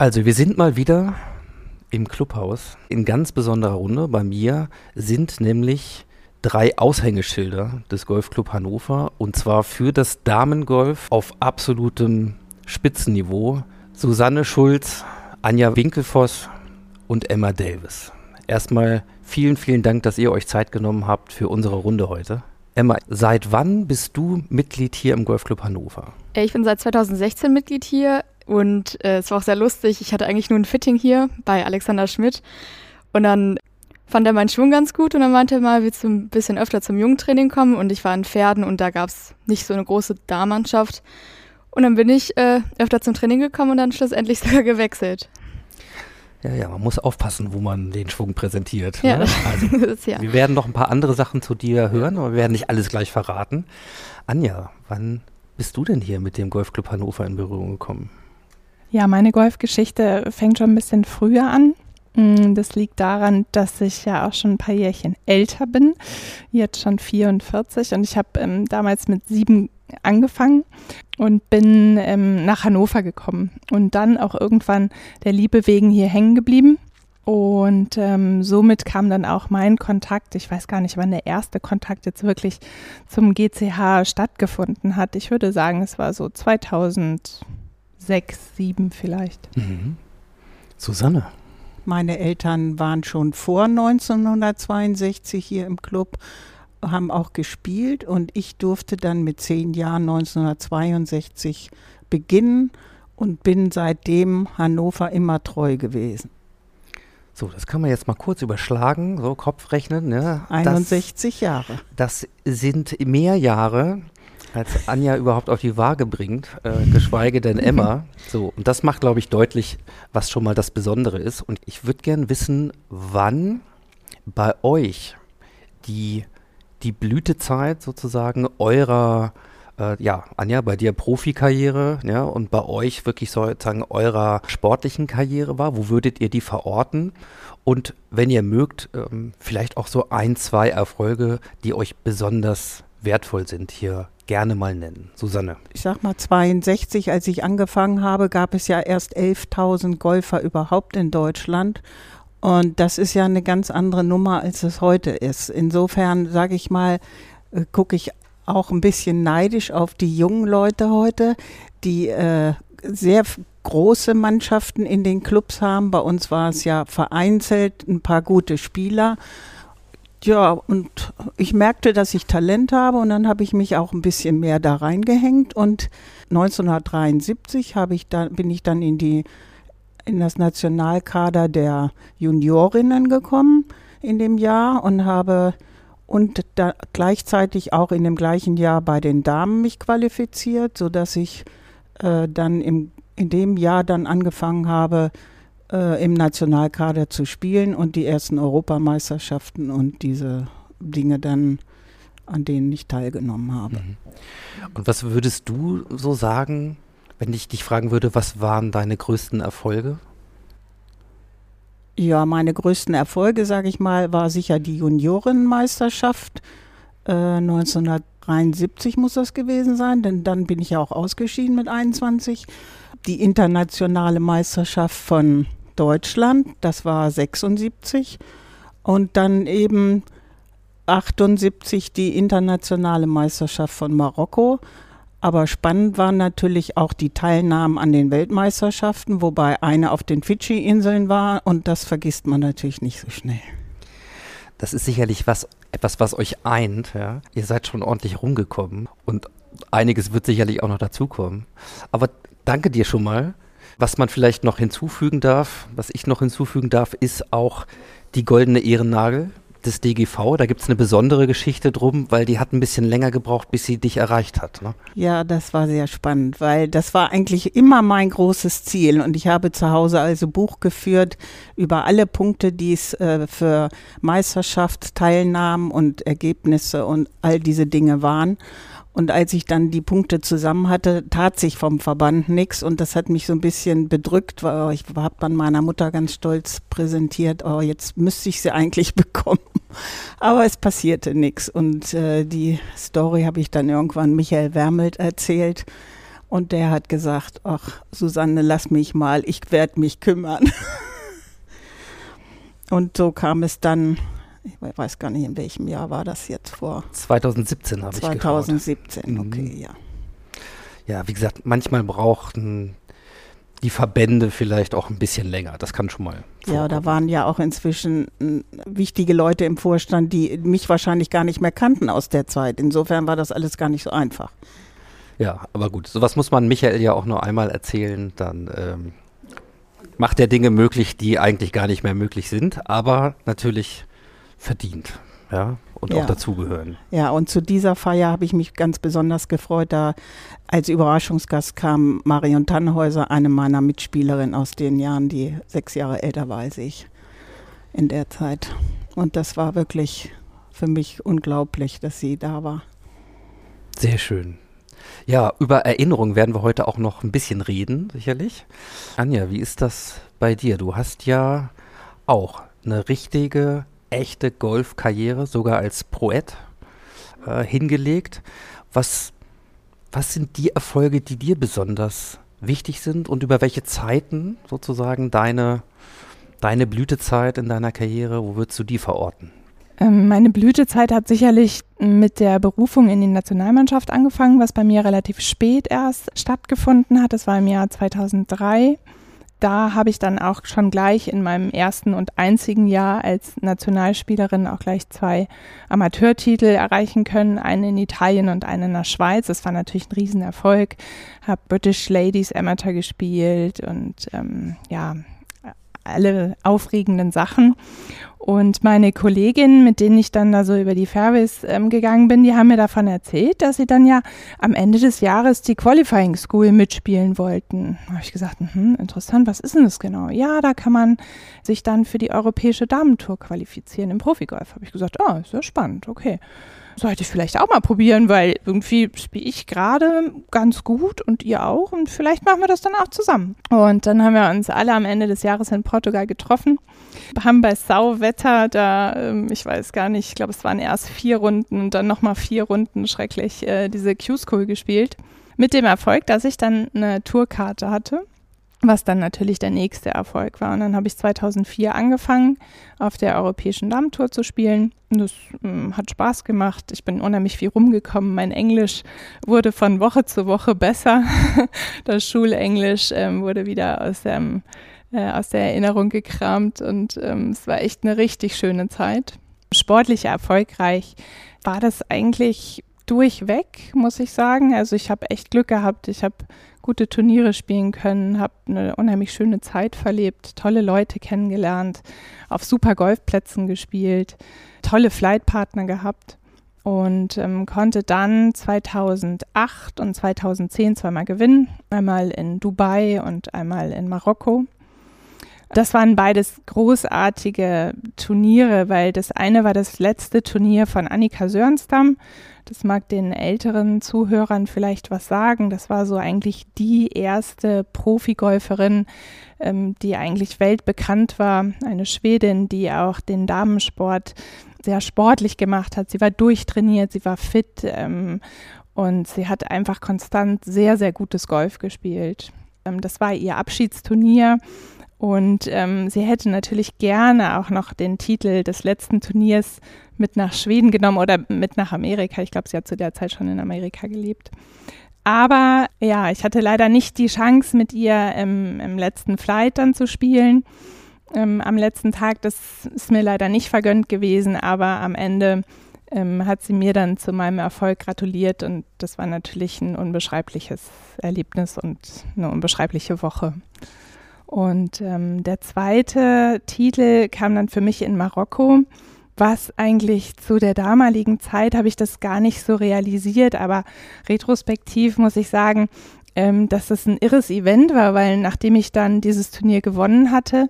Also wir sind mal wieder im Clubhaus in ganz besonderer Runde. Bei mir sind nämlich drei Aushängeschilder des Golfclub Hannover und zwar für das Damengolf auf absolutem Spitzenniveau. Susanne Schulz, Anja Winkelfoss und Emma Davis. Erstmal vielen, vielen Dank, dass ihr euch Zeit genommen habt für unsere Runde heute. Emma, seit wann bist du Mitglied hier im Golfclub Hannover? Ich bin seit 2016 Mitglied hier und äh, es war auch sehr lustig. Ich hatte eigentlich nur ein Fitting hier bei Alexander Schmidt und dann fand er meinen Schwung ganz gut und dann meinte er mal, willst du ein bisschen öfter zum Jugendtraining kommen und ich war in Pferden und da gab es nicht so eine große Darmannschaft und dann bin ich äh, öfter zum Training gekommen und dann schlussendlich sogar gewechselt. Ja, ja, man muss aufpassen, wo man den Schwung präsentiert. Ja, ne? also, das, ja. Wir werden noch ein paar andere Sachen zu dir hören, aber wir werden nicht alles gleich verraten. Anja, wann bist du denn hier mit dem Golfclub Hannover in Berührung gekommen? Ja, meine Golfgeschichte fängt schon ein bisschen früher an. Mm, Das liegt daran, dass ich ja auch schon ein paar Jährchen älter bin, jetzt schon 44 und ich habe ähm, damals mit sieben angefangen und bin ähm, nach Hannover gekommen und dann auch irgendwann der Liebe wegen hier hängen geblieben. Und ähm, somit kam dann auch mein Kontakt, ich weiß gar nicht, wann der erste Kontakt jetzt wirklich zum GCH stattgefunden hat. Ich würde sagen, es war so 2006, 2007 vielleicht. Mhm. Susanne. Meine Eltern waren schon vor 1962 hier im Club, haben auch gespielt und ich durfte dann mit zehn Jahren 1962 beginnen und bin seitdem Hannover immer treu gewesen. So, das kann man jetzt mal kurz überschlagen, so Kopfrechnen. Ne? 61 Jahre. Das, das sind mehr Jahre, als Anja überhaupt auf die Waage bringt, äh, geschweige denn Emma. So, und das macht, glaube ich, deutlich, was schon mal das Besondere ist. Und ich würde gern wissen, wann bei euch die, die Blütezeit sozusagen eurer, äh, ja, Anja, bei dir Profikarriere, ja, und bei euch wirklich sozusagen eurer sportlichen Karriere war. Wo würdet ihr die verorten? Und wenn ihr mögt, ähm, vielleicht auch so ein, zwei Erfolge, die euch besonders wertvoll sind, hier gerne mal nennen. Susanne. Ich sag mal 62, als ich angefangen habe, gab es ja erst 11.000 Golfer überhaupt in Deutschland. Und das ist ja eine ganz andere Nummer, als es heute ist. Insofern sage ich mal, äh, gucke ich auch ein bisschen neidisch auf die jungen Leute heute, die äh, sehr große Mannschaften in den Clubs haben. Bei uns war es ja vereinzelt ein paar gute Spieler. Ja, und ich merkte, dass ich Talent habe und dann habe ich mich auch ein bisschen mehr da reingehängt und 1973 habe ich dann, bin ich dann in die in das Nationalkader der Juniorinnen gekommen in dem Jahr und habe und da gleichzeitig auch in dem gleichen Jahr bei den Damen mich qualifiziert, sodass ich äh, dann im, in dem Jahr dann angefangen habe, äh, im Nationalkader zu spielen und die ersten Europameisterschaften und diese Dinge dann, an denen ich teilgenommen habe. Mhm. Und was würdest du so sagen, wenn ich dich fragen würde, was waren deine größten Erfolge? Ja, meine größten Erfolge, sage ich mal, war sicher die Juniorenmeisterschaft. Äh, 1973 muss das gewesen sein, denn dann bin ich ja auch ausgeschieden mit 21. Die internationale Meisterschaft von Deutschland, das war 76. Und dann eben 78 die internationale Meisterschaft von Marokko. Aber spannend waren natürlich auch die Teilnahmen an den Weltmeisterschaften, wobei eine auf den Fidschi-Inseln war und das vergisst man natürlich nicht so schnell. Das ist sicherlich was, etwas, was euch eint. Ja? Ihr seid schon ordentlich rumgekommen und einiges wird sicherlich auch noch dazukommen. Aber danke dir schon mal. Was man vielleicht noch hinzufügen darf, was ich noch hinzufügen darf, ist auch die goldene Ehrennagel des DGV. Da gibt es eine besondere Geschichte drum, weil die hat ein bisschen länger gebraucht, bis sie dich erreicht hat. Ne? Ja, das war sehr spannend, weil das war eigentlich immer mein großes Ziel. Und ich habe zu Hause also Buch geführt über alle Punkte, die es äh, für Meisterschaft, Teilnahmen und Ergebnisse und all diese Dinge waren. Und als ich dann die Punkte zusammen hatte, tat sich vom Verband nichts und das hat mich so ein bisschen bedrückt, weil ich habe dann meiner Mutter ganz stolz präsentiert, oh, jetzt müsste ich sie eigentlich bekommen. Aber es passierte nichts und äh, die Story habe ich dann irgendwann Michael Wermelt erzählt Und der hat gesagt, ach Susanne, lass mich mal, ich werde mich kümmern. und so kam es dann, ich weiß gar nicht, in welchem Jahr war das jetzt vor? 2017 habe ich 2017, okay, mhm. ja. Ja, wie gesagt, manchmal brauchten die Verbände vielleicht auch ein bisschen länger. Das kann schon mal. Vorkommen. Ja, da waren ja auch inzwischen hm, wichtige Leute im Vorstand, die mich wahrscheinlich gar nicht mehr kannten aus der Zeit. Insofern war das alles gar nicht so einfach. Ja, aber gut, sowas muss man Michael ja auch nur einmal erzählen, dann ähm, macht er Dinge möglich, die eigentlich gar nicht mehr möglich sind, aber natürlich verdient, ja, und ja. auch dazugehören. Ja, und zu dieser Feier habe ich mich ganz besonders gefreut, da als Überraschungsgast kam Marion Tannhäuser, eine meiner Mitspielerinnen aus den Jahren, die sechs Jahre älter war als ich in der Zeit. Und das war wirklich für mich unglaublich, dass sie da war. Sehr schön. Ja, über Erinnerungen werden wir heute auch noch ein bisschen reden, sicherlich. Anja, wie ist das bei dir? Du hast ja auch eine richtige, echte Golfkarriere, sogar als Proet äh, hingelegt. Was, was sind die Erfolge, die dir besonders wichtig sind und über welche Zeiten sozusagen deine, deine Blütezeit in deiner Karriere, wo würdest du die verorten? Ähm, meine Blütezeit hat sicherlich mit der Berufung in die Nationalmannschaft angefangen, was bei mir relativ spät erst stattgefunden hat. Das war im Jahr 2003. Da habe ich dann auch schon gleich in meinem ersten und einzigen Jahr als Nationalspielerin auch gleich zwei Amateurtitel erreichen können, einen in Italien und einen in der Schweiz. Das war natürlich ein Riesenerfolg. Habe British Ladies Amateur gespielt und ähm, ja, alle aufregenden Sachen. Und meine Kolleginnen, mit denen ich dann da so über die Fairways ähm, gegangen bin, die haben mir davon erzählt, dass sie dann ja am Ende des Jahres die Qualifying School mitspielen wollten. Da habe ich gesagt, hm, interessant, was ist denn das genau? Ja, da kann man sich dann für die europäische Damentour qualifizieren im Profigolf. Habe ich gesagt, ah, oh, ist ja spannend, okay sollte ich vielleicht auch mal probieren, weil irgendwie spiele ich gerade ganz gut und ihr auch und vielleicht machen wir das dann auch zusammen. Und dann haben wir uns alle am Ende des Jahres in Portugal getroffen, haben bei Sauwetter da, ähm, ich weiß gar nicht, ich glaube es waren erst vier Runden und dann nochmal vier Runden schrecklich äh, diese Q-School gespielt. Mit dem Erfolg, dass ich dann eine Tourkarte hatte was dann natürlich der nächste Erfolg war. Und dann habe ich 2004 angefangen, auf der Europäischen Dammtour zu spielen. Und das ähm, hat Spaß gemacht. Ich bin unheimlich viel rumgekommen. Mein Englisch wurde von Woche zu Woche besser. das Schulenglisch ähm, wurde wieder aus, dem, äh, aus der Erinnerung gekramt und ähm, es war echt eine richtig schöne Zeit. Sportlich erfolgreich war das eigentlich durchweg, muss ich sagen. Also ich habe echt Glück gehabt. Ich habe gute Turniere spielen können, habe eine unheimlich schöne Zeit verlebt, tolle Leute kennengelernt, auf super Golfplätzen gespielt, tolle Flightpartner gehabt und ähm, konnte dann 2008 und 2010 zweimal gewinnen, einmal in Dubai und einmal in Marokko. Das waren beides großartige Turniere, weil das eine war das letzte Turnier von Annika Sörenstam. Das mag den älteren Zuhörern vielleicht was sagen. Das war so eigentlich die erste Profigolferin, ähm, die eigentlich weltbekannt war. Eine Schwedin, die auch den Damensport sehr sportlich gemacht hat. Sie war durchtrainiert, sie war fit ähm, und sie hat einfach konstant sehr, sehr gutes Golf gespielt. Ähm, das war ihr Abschiedsturnier und ähm, sie hätte natürlich gerne auch noch den Titel des letzten Turniers mit nach Schweden genommen oder mit nach Amerika. Ich glaube, sie hat zu der Zeit schon in Amerika gelebt. Aber ja, ich hatte leider nicht die Chance, mit ihr im, im letzten Flight dann zu spielen. Ähm, am letzten Tag, das ist mir leider nicht vergönnt gewesen, aber am Ende ähm, hat sie mir dann zu meinem Erfolg gratuliert und das war natürlich ein unbeschreibliches Erlebnis und eine unbeschreibliche Woche. Und ähm, der zweite Titel kam dann für mich in Marokko, was eigentlich zu der damaligen Zeit habe ich das gar nicht so realisiert, aber retrospektiv muss ich sagen, ähm, dass das ein irres Event war, weil nachdem ich dann dieses Turnier gewonnen hatte,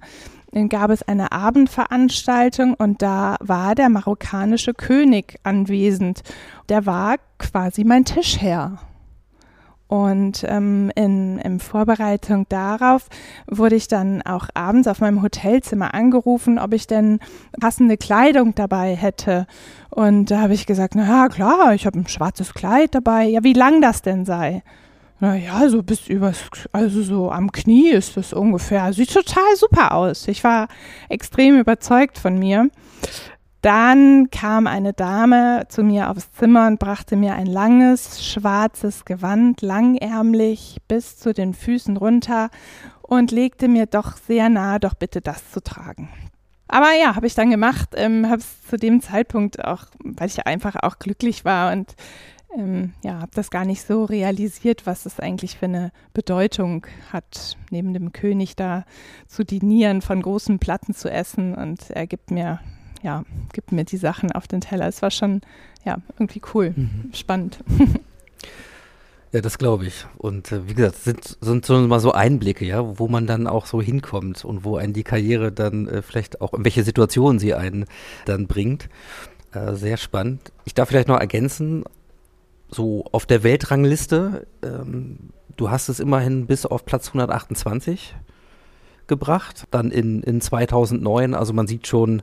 gab es eine Abendveranstaltung und da war der marokkanische König anwesend. Der war quasi mein Tischherr. Und ähm, in, in Vorbereitung darauf wurde ich dann auch abends auf meinem Hotelzimmer angerufen, ob ich denn passende Kleidung dabei hätte. Und da habe ich gesagt, na ja, klar, ich habe ein schwarzes Kleid dabei. Ja, wie lang das denn sei? Naja, so bis übers, also so am Knie ist das ungefähr. Sieht total super aus. Ich war extrem überzeugt von mir. Dann kam eine Dame zu mir aufs Zimmer und brachte mir ein langes, schwarzes Gewand, langärmlich bis zu den Füßen runter und legte mir doch sehr nahe, doch bitte das zu tragen. Aber ja, habe ich dann gemacht, ähm, habe es zu dem Zeitpunkt auch, weil ich einfach auch glücklich war und ähm, ja, habe das gar nicht so realisiert, was es eigentlich für eine Bedeutung hat, neben dem König da zu dinieren, von großen Platten zu essen und er gibt mir ja, gibt mir die Sachen auf den Teller. Es war schon, ja, irgendwie cool, mhm. spannend. Ja, das glaube ich. Und äh, wie gesagt, sind, sind so mal so Einblicke, ja, wo man dann auch so hinkommt und wo einen die Karriere dann äh, vielleicht auch, in welche Situation sie einen dann bringt. Äh, sehr spannend. Ich darf vielleicht noch ergänzen, so auf der Weltrangliste, ähm, du hast es immerhin bis auf Platz 128 gebracht, dann in, in 2009, also man sieht schon,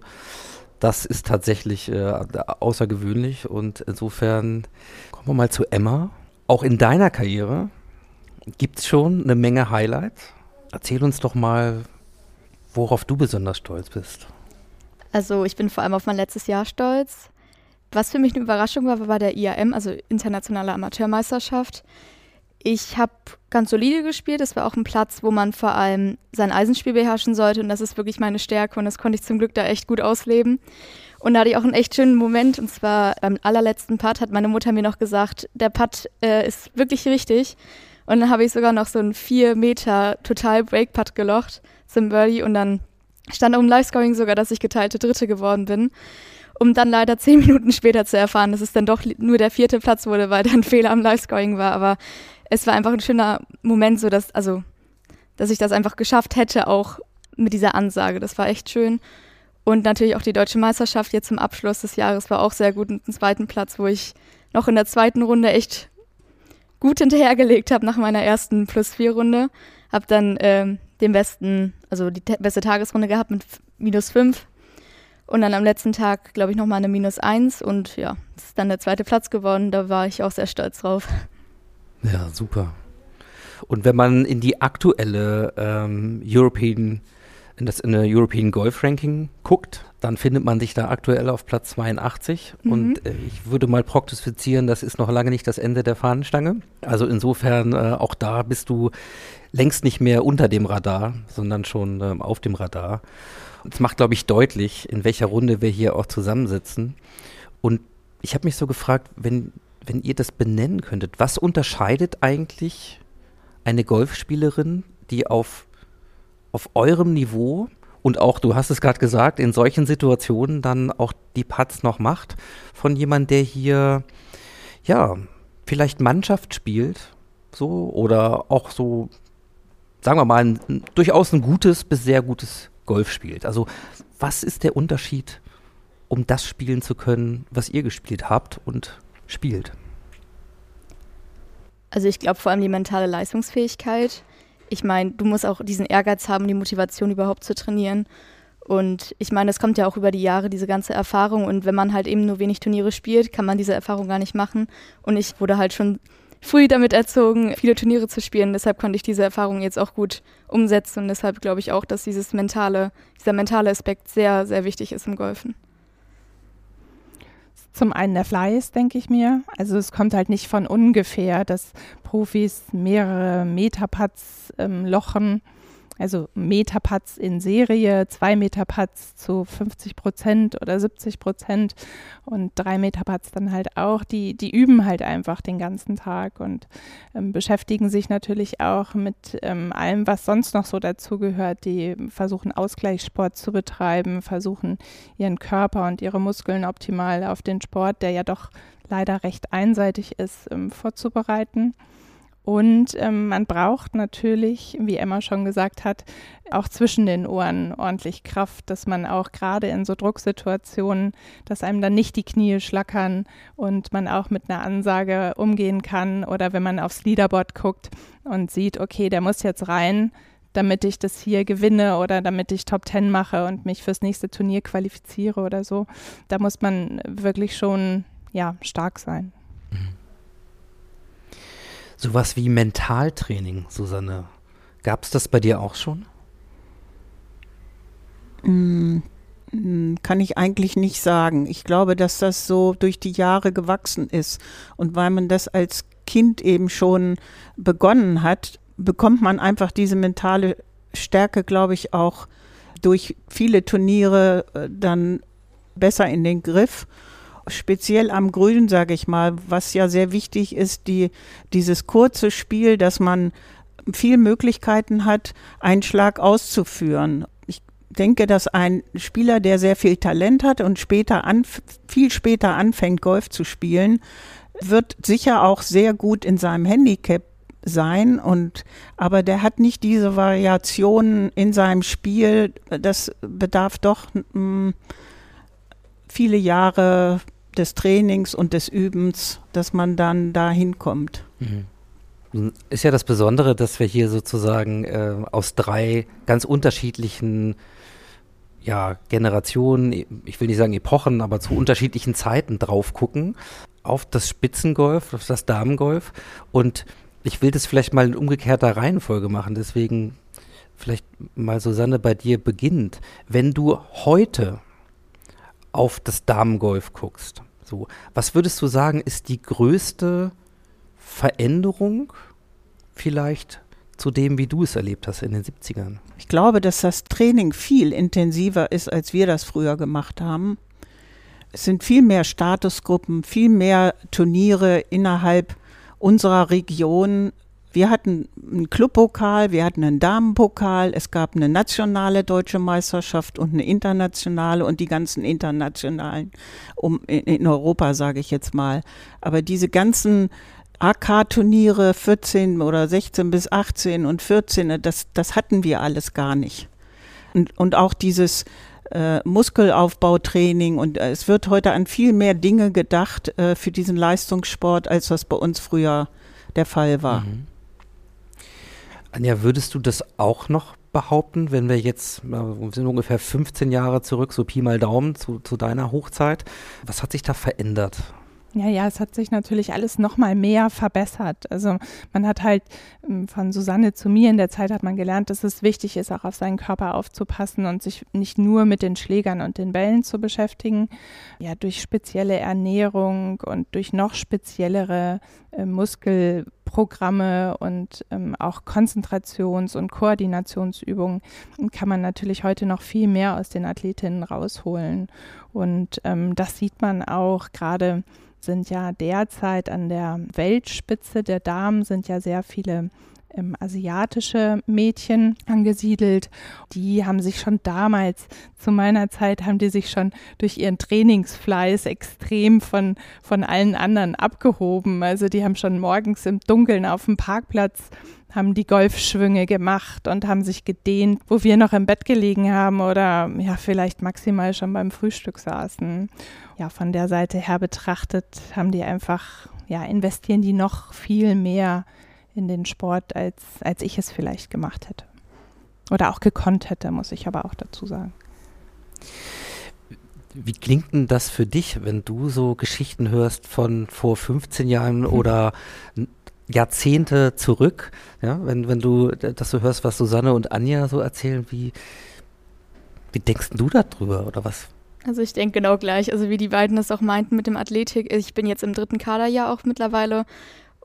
das ist tatsächlich äh, außergewöhnlich und insofern kommen wir mal zu Emma. Auch in deiner Karriere gibt es schon eine Menge Highlights. Erzähl uns doch mal, worauf du besonders stolz bist. Also ich bin vor allem auf mein letztes Jahr stolz. Was für mich eine Überraschung war, war der IAM, also Internationale Amateurmeisterschaft. Ich habe ganz solide gespielt. Es war auch ein Platz, wo man vor allem sein Eisenspiel beherrschen sollte. Und das ist wirklich meine Stärke. Und das konnte ich zum Glück da echt gut ausleben. Und da hatte ich auch einen echt schönen Moment. Und zwar beim allerletzten Putt hat meine Mutter mir noch gesagt, der Putt äh, ist wirklich richtig. Und dann habe ich sogar noch so einen 4 Meter total Break-Putt gelocht zum Birdie. Und dann stand im Live-Scoring sogar, dass ich geteilte Dritte geworden bin. Um dann leider zehn Minuten später zu erfahren, dass es dann doch nur der vierte Platz wurde, weil da ein Fehler am Live-Scoring war. Aber es war einfach ein schöner Moment, so dass, also, dass ich das einfach geschafft hätte, auch mit dieser Ansage. Das war echt schön. Und natürlich auch die deutsche Meisterschaft jetzt zum Abschluss des Jahres war auch sehr gut mit dem zweiten Platz, wo ich noch in der zweiten Runde echt gut hinterhergelegt habe nach meiner ersten Plus-4-Runde. Hab dann ähm, den besten, also die beste Tagesrunde gehabt mit minus 5. Und dann am letzten Tag, glaube ich, nochmal eine minus 1. Und ja, das ist dann der zweite Platz geworden. Da war ich auch sehr stolz drauf. Ja, super. Und wenn man in die aktuelle ähm, European, in das in der European Golf Ranking guckt, dann findet man sich da aktuell auf Platz 82. Mhm. Und äh, ich würde mal prognostizieren, das ist noch lange nicht das Ende der Fahnenstange. Also insofern, äh, auch da bist du längst nicht mehr unter dem Radar, sondern schon ähm, auf dem Radar. Es macht, glaube ich, deutlich, in welcher Runde wir hier auch zusammensitzen. Und ich habe mich so gefragt, wenn wenn ihr das benennen könntet, was unterscheidet eigentlich eine Golfspielerin, die auf, auf eurem Niveau und auch, du hast es gerade gesagt, in solchen Situationen dann auch die Putts noch macht, von jemandem, der hier, ja, vielleicht Mannschaft spielt, so, oder auch so, sagen wir mal, ein, durchaus ein gutes bis sehr gutes Golf spielt. Also, was ist der Unterschied, um das spielen zu können, was ihr gespielt habt und spielt? Also ich glaube vor allem die mentale Leistungsfähigkeit. Ich meine, du musst auch diesen Ehrgeiz haben, die Motivation überhaupt zu trainieren. Und ich meine, es kommt ja auch über die Jahre, diese ganze Erfahrung. Und wenn man halt eben nur wenig Turniere spielt, kann man diese Erfahrung gar nicht machen. Und ich wurde halt schon früh damit erzogen, viele Turniere zu spielen. Deshalb konnte ich diese Erfahrung jetzt auch gut umsetzen. Und deshalb glaube ich auch, dass dieses mentale, dieser mentale Aspekt sehr, sehr wichtig ist im Golfen. Zum einen der Fleiß, denke ich mir. Also es kommt halt nicht von ungefähr, dass Profis mehrere Metapads ähm, lochen also Metapatz in Serie, zwei Metapatz zu 50 Prozent oder 70 Prozent und drei Metapatz dann halt auch. Die, die üben halt einfach den ganzen Tag und ähm, beschäftigen sich natürlich auch mit ähm, allem, was sonst noch so dazugehört. Die versuchen Ausgleichssport zu betreiben, versuchen ihren Körper und ihre Muskeln optimal auf den Sport, der ja doch leider recht einseitig ist, ähm, vorzubereiten. Und ähm, man braucht natürlich, wie Emma schon gesagt hat, auch zwischen den Ohren ordentlich Kraft, dass man auch gerade in so Drucksituationen, dass einem dann nicht die Knie schlackern und man auch mit einer Ansage umgehen kann oder wenn man aufs Leaderboard guckt und sieht, okay, der muss jetzt rein, damit ich das hier gewinne oder damit ich Top Ten mache und mich fürs nächste Turnier qualifiziere oder so. Da muss man wirklich schon ja stark sein. Sowas wie Mentaltraining, Susanne. Gab es das bei dir auch schon? Mm, mm, kann ich eigentlich nicht sagen. Ich glaube, dass das so durch die Jahre gewachsen ist. Und weil man das als Kind eben schon begonnen hat, bekommt man einfach diese mentale Stärke, glaube ich, auch durch viele Turniere äh, dann besser in den Griff. Speziell am Grün, sage ich mal, was ja sehr wichtig ist, die, dieses kurze Spiel, dass man viel Möglichkeiten hat, einen Schlag auszuführen. Ich denke, dass ein Spieler, der sehr viel Talent hat und später an, viel später anfängt, Golf zu spielen, wird sicher auch sehr gut in seinem Handicap sein und aber der hat nicht diese Variationen in seinem Spiel. Das bedarf doch mh, hm, viele Jahre des Trainings und des Übens, dass man dann da hinkommt. Mhm. Ist ja das Besondere, dass wir hier sozusagen äh, aus drei ganz unterschiedlichen ja, Generationen, ich will nicht sagen Epochen, aber zu unterschiedlichen Zeiten drauf gucken, auf das Spitzengolf, auf das Damengolf. Und ich will das vielleicht mal in umgekehrter Reihenfolge machen, deswegen vielleicht mal Susanne bei dir beginnt. Wenn du heute auf das Damengolf guckst, so, was würdest du sagen, ist die größte Veränderung vielleicht zu dem, wie du es erlebt hast in den 70ern? Ich glaube, dass das Training viel intensiver ist, als wir das früher gemacht haben. Es sind viel mehr Statusgruppen, viel mehr Turniere innerhalb unserer Region. Wir hatten einen Clubpokal, wir hatten einen Damenpokal, es gab eine nationale deutsche Meisterschaft und eine internationale und die ganzen internationalen um, in, in Europa, sage ich jetzt mal. Aber diese ganzen AK-Turniere 14 oder 16 bis 18 und 14, das, das hatten wir alles gar nicht. Und, und auch dieses äh, Muskelaufbautraining und äh, es wird heute an viel mehr Dinge gedacht äh, für diesen Leistungssport, als das bei uns früher der Fall war. Mhm. Anja, würdest du das auch noch behaupten, wenn wir jetzt, wir sind ungefähr 15 Jahre zurück, so Pi mal Daumen zu, zu deiner Hochzeit. Was hat sich da verändert? Ja, ja, es hat sich natürlich alles noch mal mehr verbessert. Also man hat halt ähm, von Susanne zu mir in der Zeit hat man gelernt, dass es wichtig ist, auch auf seinen Körper aufzupassen und sich nicht nur mit den Schlägern und den Bällen zu beschäftigen. Ja, durch spezielle Ernährung und durch noch speziellere äh, Muskelprogramme und ähm, auch Konzentrations- und Koordinationsübungen kann man natürlich heute noch viel mehr aus den Athletinnen rausholen. Und ähm, das sieht man auch gerade sind ja derzeit an der Weltspitze der Damen sind ja sehr viele ähm, asiatische Mädchen angesiedelt. Die haben sich schon damals, zu meiner Zeit, haben die sich schon durch ihren Trainingsfleiß extrem von, von allen anderen abgehoben. Also die haben schon morgens im Dunkeln auf dem Parkplatz haben die Golfschwünge gemacht und haben sich gedehnt, wo wir noch im Bett gelegen haben oder ja, vielleicht maximal schon beim Frühstück saßen. Ja, von der Seite her betrachtet haben die einfach, ja, investieren die noch viel mehr in den Sport, als, als ich es vielleicht gemacht hätte. Oder auch gekonnt hätte, muss ich aber auch dazu sagen. Wie klingt denn das für dich, wenn du so Geschichten hörst von vor 15 Jahren hm. oder Jahrzehnte zurück? Ja, wenn, wenn du das so hörst, was Susanne und Anja so erzählen, wie, wie denkst du darüber oder was? Also ich denke genau gleich, also wie die beiden das auch meinten mit dem Athletik. Ich bin jetzt im dritten Kaderjahr auch mittlerweile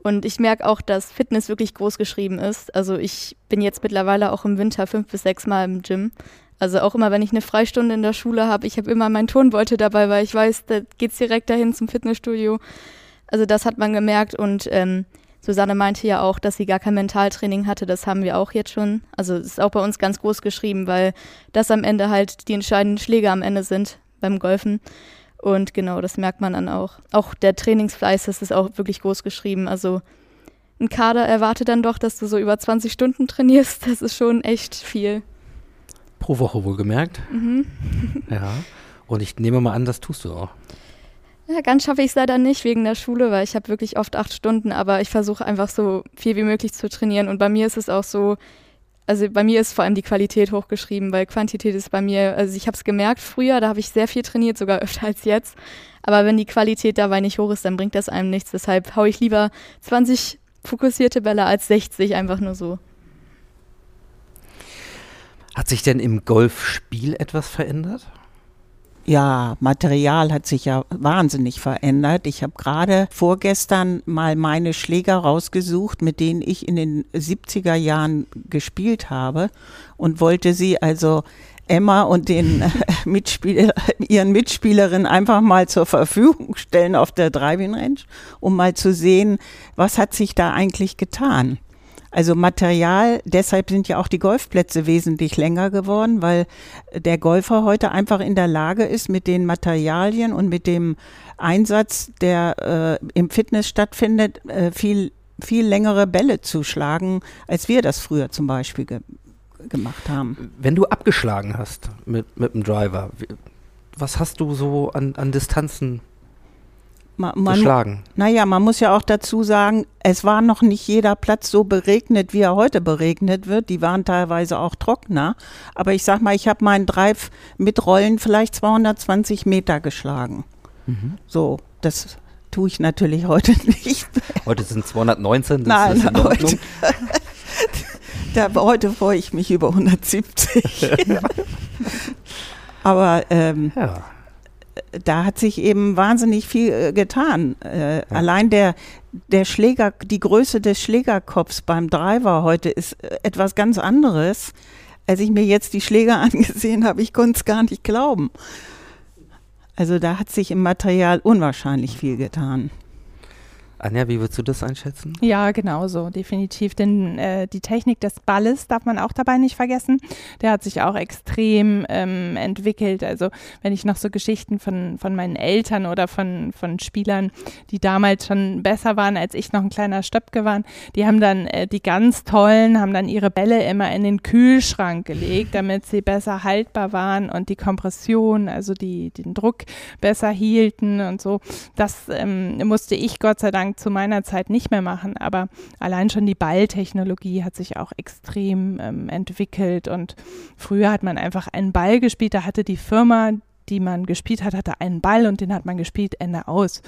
und ich merke auch, dass Fitness wirklich groß geschrieben ist. Also ich bin jetzt mittlerweile auch im Winter fünf bis sechs Mal im Gym. Also auch immer, wenn ich eine Freistunde in der Schule habe, ich habe immer meinen Turnbeutel dabei, weil ich weiß, da geht's direkt dahin zum Fitnessstudio. Also das hat man gemerkt und ähm, Susanne meinte ja auch, dass sie gar kein Mentaltraining hatte. Das haben wir auch jetzt schon. Also es ist auch bei uns ganz groß geschrieben, weil das am Ende halt die entscheidenden Schläge am Ende sind beim Golfen. Und genau, das merkt man dann auch. Auch der Trainingsfleiß, das ist auch wirklich groß geschrieben. Also ein Kader erwartet dann doch, dass du so über 20 Stunden trainierst. Das ist schon echt viel. Pro Woche wohlgemerkt. Mhm. ja. Und ich nehme mal an, das tust du auch. Ja, ganz schaffe ich es leider nicht wegen der Schule, weil ich habe wirklich oft acht Stunden, aber ich versuche einfach so viel wie möglich zu trainieren. Und bei mir ist es auch so, also bei mir ist vor allem die Qualität hochgeschrieben, weil Quantität ist bei mir, also ich habe es gemerkt früher, da habe ich sehr viel trainiert, sogar öfter als jetzt. Aber wenn die Qualität dabei nicht hoch ist, dann bringt das einem nichts. Deshalb haue ich lieber 20 fokussierte Bälle als 60, einfach nur so. Hat sich denn im Golfspiel etwas verändert? Ja, Material hat sich ja wahnsinnig verändert. Ich habe gerade vorgestern mal meine Schläger rausgesucht, mit denen ich in den 70er Jahren gespielt habe und wollte sie also Emma und den Mitspieler, ihren Mitspielerinnen einfach mal zur Verfügung stellen auf der Driving Range, um mal zu sehen, was hat sich da eigentlich getan. Also Material, deshalb sind ja auch die Golfplätze wesentlich länger geworden, weil der Golfer heute einfach in der Lage ist, mit den Materialien und mit dem Einsatz, der äh, im Fitness stattfindet, äh, viel, viel längere Bälle zu schlagen, als wir das früher zum Beispiel ge gemacht haben. Wenn du abgeschlagen hast mit, mit dem Driver, was hast du so an, an Distanzen man, man, geschlagen? Naja, man muss ja auch dazu sagen, es war noch nicht jeder Platz so beregnet, wie er heute beregnet wird. Die waren teilweise auch trockener. Aber ich sag mal, ich habe meinen Drive mit Rollen vielleicht 220 Meter geschlagen. Mhm. So, das tue ich natürlich heute nicht. Heute sind 219, das Nein, ist. Heute, da, heute freue ich mich über 170. Aber ähm, ja da hat sich eben wahnsinnig viel äh, getan. Äh, ja. Allein der, der Schläger, die Größe des Schlägerkopfs beim Driver heute ist äh, etwas ganz anderes. Als ich mir jetzt die Schläger angesehen habe, ich konnte es gar nicht glauben. Also da hat sich im Material unwahrscheinlich viel getan. Anja, wie würdest du das einschätzen? Ja, genauso, definitiv. Denn äh, die Technik des Balles darf man auch dabei nicht vergessen. Der hat sich auch extrem ähm, entwickelt. Also wenn ich noch so Geschichten von, von meinen Eltern oder von, von Spielern, die damals schon besser waren, als ich noch ein kleiner Stöpke war, die haben dann äh, die ganz tollen, haben dann ihre Bälle immer in den Kühlschrank gelegt, damit sie besser haltbar waren und die Kompression, also die, den Druck besser hielten und so. Das ähm, musste ich Gott sei Zu meiner Zeit nicht mehr machen, aber allein schon die Balltechnologie hat sich auch extrem ähm, entwickelt und früher hat man einfach einen Ball gespielt, da hatte die Firma, die man gespielt hat, hatte einen Ball und den hat man gespielt, Ende aus.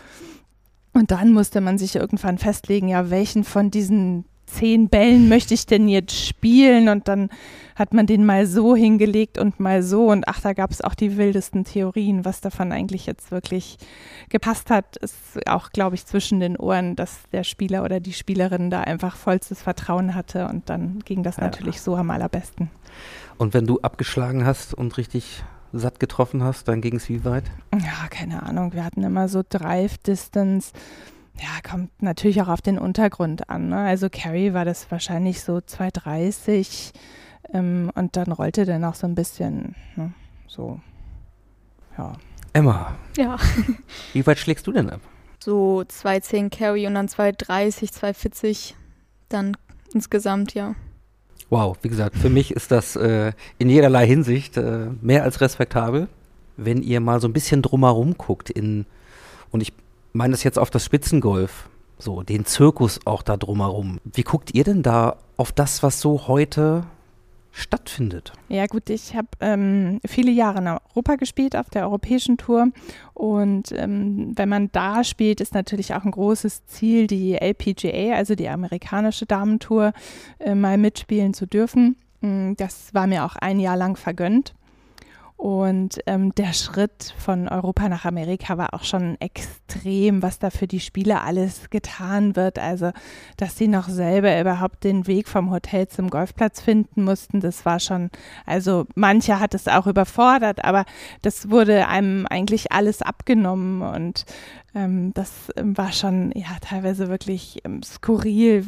Und dann musste man sich irgendwann festlegen, ja, welchen von diesen zehn Bällen möchte ich denn jetzt spielen? Und dann hat man den mal so hingelegt und mal so. Und ach, da gab es auch die wildesten Theorien, was davon eigentlich jetzt wirklich gepasst hat. Ist auch, glaube ich, zwischen den Ohren, dass der Spieler oder die Spielerin da einfach vollstes Vertrauen hatte. Und dann ging das ja. natürlich so am allerbesten. Und wenn du abgeschlagen hast und richtig satt getroffen hast, dann ging es wie weit? Ja, keine Ahnung. Wir hatten immer so Drive Distance ja, kommt natürlich auch auf den Untergrund an. Ne? Also Carrie war das wahrscheinlich so 2,30 ähm, und dann rollte der noch so ein bisschen ne? so, ja. Emma. Ja. Wie weit schlägst du denn ab? So 2,10 Carrie und dann 2,30, 2,40 dann insgesamt, ja. Wow, wie gesagt, für mich ist das äh, in jederlei Hinsicht äh, mehr als respektabel. Wenn ihr mal so ein bisschen drumherum guckt in, und ich meine das jetzt auf das Spitzengolf, so den Zirkus auch da drumherum. Wie guckt ihr denn da auf das, was so heute stattfindet? Ja gut, ich habe ähm, viele Jahre in Europa gespielt, auf der europäischen Tour. Und ähm, wenn man da spielt, ist natürlich auch ein großes Ziel, die LPGA, also die amerikanische Damentour, äh, mal mitspielen zu dürfen. Mm, das war mir auch ein Jahr lang vergönnt. Und ähm, der Schritt von Europa nach Amerika war auch schon extrem, was da für die Spieler alles getan wird. Also, dass sie noch selber überhaupt den Weg vom Hotel zum Golfplatz finden mussten, das war schon, also mancher hat es auch überfordert, aber das wurde einem eigentlich alles abgenommen und ähm, das ähm, war schon ja teilweise wirklich ähm, skurril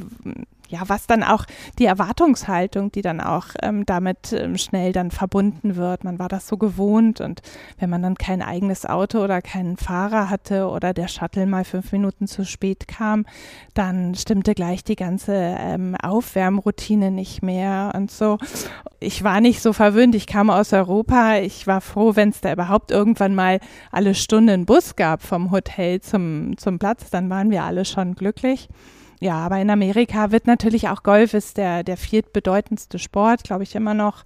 ja, was dann auch die Erwartungshaltung, die dann auch ähm, damit ähm, schnell dann verbunden wird. Man war das so gewohnt und wenn man dann kein eigenes Auto oder keinen Fahrer hatte oder der Shuttle mal fünf Minuten zu spät kam, dann stimmte gleich die ganze ähm, Aufwärmroutine nicht mehr und so. Ich war nicht so verwöhnt. Ich kam aus Europa. Ich war froh, wenn es da überhaupt irgendwann mal alle Stunden einen Bus gab vom Hotel zum, zum Platz. Dann waren wir alle schon glücklich. Ja, aber in Amerika wird natürlich auch Golf ist der, der viertbedeutendste Sport, glaube ich immer noch.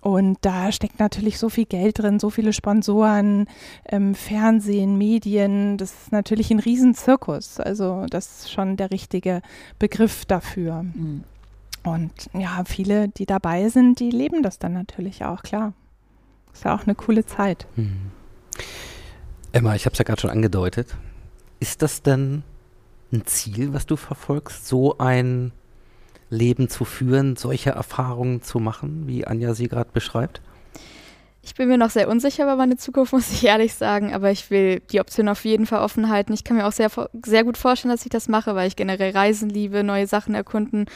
Und da steckt natürlich so viel Geld drin, so viele Sponsoren, ähm, Fernsehen, Medien. Das ist natürlich ein Riesenzirkus. Also das ist schon der richtige Begriff dafür. Mhm. Und ja, viele, die dabei sind, die leben das dann natürlich auch, klar. Ist ja auch eine coole Zeit. Mhm. Emma, ich habe es ja gerade schon angedeutet. Ist das denn ein Ziel, was du verfolgst, so ein Leben zu führen, solche Erfahrungen zu machen, wie Anja sie gerade beschreibt? Ich bin mir noch sehr unsicher über meine Zukunft, muss ich ehrlich sagen, aber ich will die Option auf jeden Fall offen halten. Ich kann mir auch sehr, sehr gut vorstellen, dass ich das mache, weil ich generell Reisen liebe, neue Sachen erkunden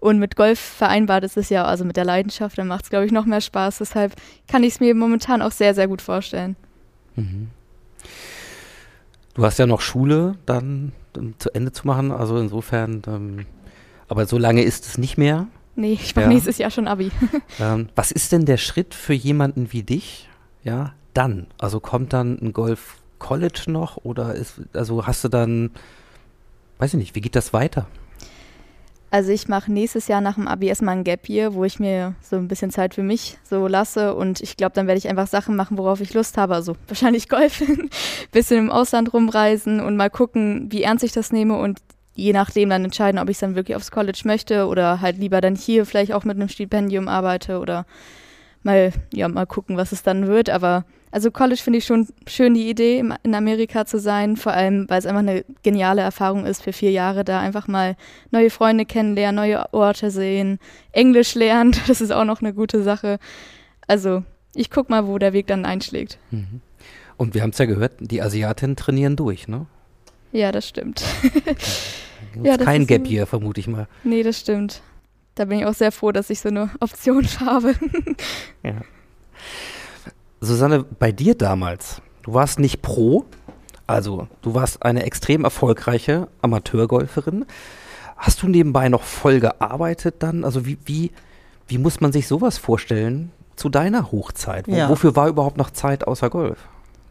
und mit Golf vereinbart ist es ja, also mit der Leidenschaft, dann macht es, glaube ich, noch mehr Spaß. Deshalb kann ich es mir momentan auch sehr, sehr gut vorstellen. Mhm. Du hast ja noch Schule dann, dann zu Ende zu machen, also insofern, ähm, aber so lange ist es nicht mehr. Nee, ich mache ja. nächstes Jahr schon Abi. Ähm, was ist denn der Schritt für jemanden wie dich, ja, dann? Also kommt dann ein Golf College noch oder ist, also hast du dann, weiß ich nicht, wie geht das weiter? Also ich mache nächstes Jahr nach dem Abi erstmal ein Gap Year, wo ich mir so ein bisschen Zeit für mich so lasse und ich glaube, dann werde ich einfach Sachen machen, worauf ich Lust habe. Also wahrscheinlich Golf, bisschen im Ausland rumreisen und mal gucken, wie ernst ich das nehme und je nachdem dann entscheiden, ob ich dann wirklich aufs College möchte oder halt lieber dann hier vielleicht auch mit einem Stipendium arbeite oder mal, ja, mal gucken, was es dann wird. Aber also College finde ich schon schön, die Idee, in Amerika zu sein, vor allem, weil es einfach eine geniale Erfahrung ist, für vier Jahre da einfach mal neue Freunde kennenlernen, neue Orte sehen, Englisch lernen, das ist auch noch eine gute Sache. Also ich guck mal, wo der Weg dann einschlägt. Mhm. Und wir haben es ja gehört, die Asiatinnen trainieren durch, ne? Ja, das stimmt. ja, das kein Gap hier, vermute ich mal. Nee, das stimmt. Da bin ich auch sehr froh, dass ich so eine Option habe. ja. Susanne, bei dir damals, du warst nicht Pro, also du warst eine extrem erfolgreiche Amateurgolferin. Hast du nebenbei noch voll gearbeitet dann? Also wie, wie, wie muss man sich sowas vorstellen zu deiner Hochzeit? Wo, ja. Wofür war überhaupt noch Zeit außer Golf?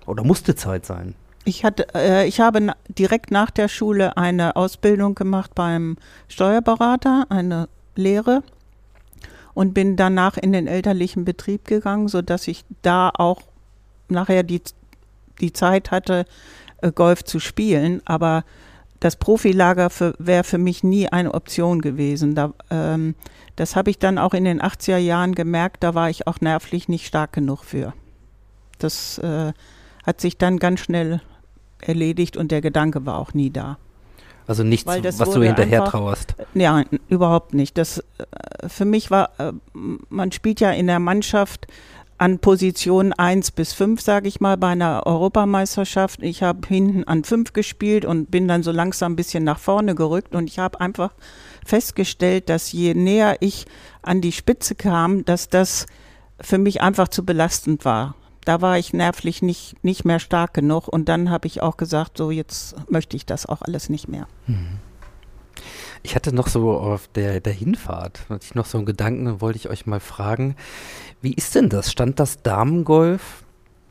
Oder musste Zeit sein? Ich, hatte, äh, ich habe na direkt nach der Schule eine Ausbildung gemacht beim Steuerberater, eine Lehre und bin danach in den elterlichen Betrieb gegangen, sodass ich da auch nachher die, die Zeit hatte, äh, Golf zu spielen. Aber das Profilager wäre für mich nie eine Option gewesen. Da, ähm, das habe ich dann auch in den 80er Jahren gemerkt, da war ich auch nervlich nicht stark genug für. Das äh, hat sich dann ganz schnell erledigt und der Gedanke war auch nie da. Also nichts, was du hinterher einfach, trauerst. Ja, überhaupt nicht. Das äh, für mich war, äh, man spielt ja in der Mannschaft an Position 1 bis 5, sage ich mal, bei einer Europameisterschaft. Ich habe hinten an 5 gespielt und bin dann so langsam ein bisschen nach vorne gerückt und ich habe einfach festgestellt, dass je näher ich an die Spitze kam, dass das für mich einfach zu belastend war da war ich nervlich nicht, nicht mehr stark genug. Und dann habe ich auch gesagt, so jetzt möchte ich das auch alles nicht mehr. Mhm. Ich hatte noch so auf der, der Hinfahrt, hatte ich noch so einen Gedanken, wollte ich euch mal fragen, wie ist denn das? Stand das Damengolf,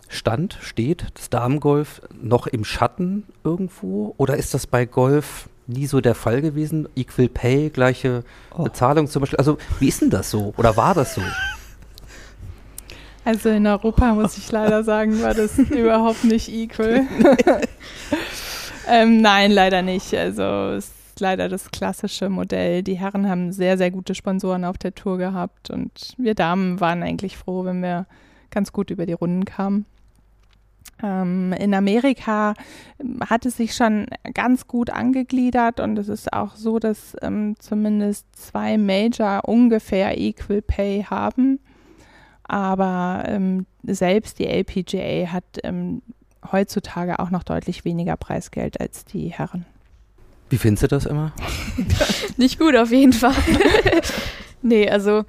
stand, steht das Damengolf noch im Schatten irgendwo? Oder ist das bei Golf nie so der Fall gewesen? Equal Pay, gleiche oh. Bezahlung zum Beispiel. Also wie ist denn das so? Oder war das so? Also in Europa muss ich leider sagen, war das überhaupt nicht equal. ähm, nein, leider nicht. Also es ist leider das klassische Modell. Die Herren haben sehr, sehr gute Sponsoren auf der Tour gehabt und wir Damen waren eigentlich froh, wenn wir ganz gut über die Runden kamen. Ähm, in Amerika hat es sich schon ganz gut angegliedert und es ist auch so, dass ähm, zumindest zwei Major ungefähr Equal Pay haben. Aber ähm, selbst die LPGA hat ähm, heutzutage auch noch deutlich weniger Preisgeld als die Herren. Wie findest du das immer? Nicht gut auf jeden Fall. nee, also,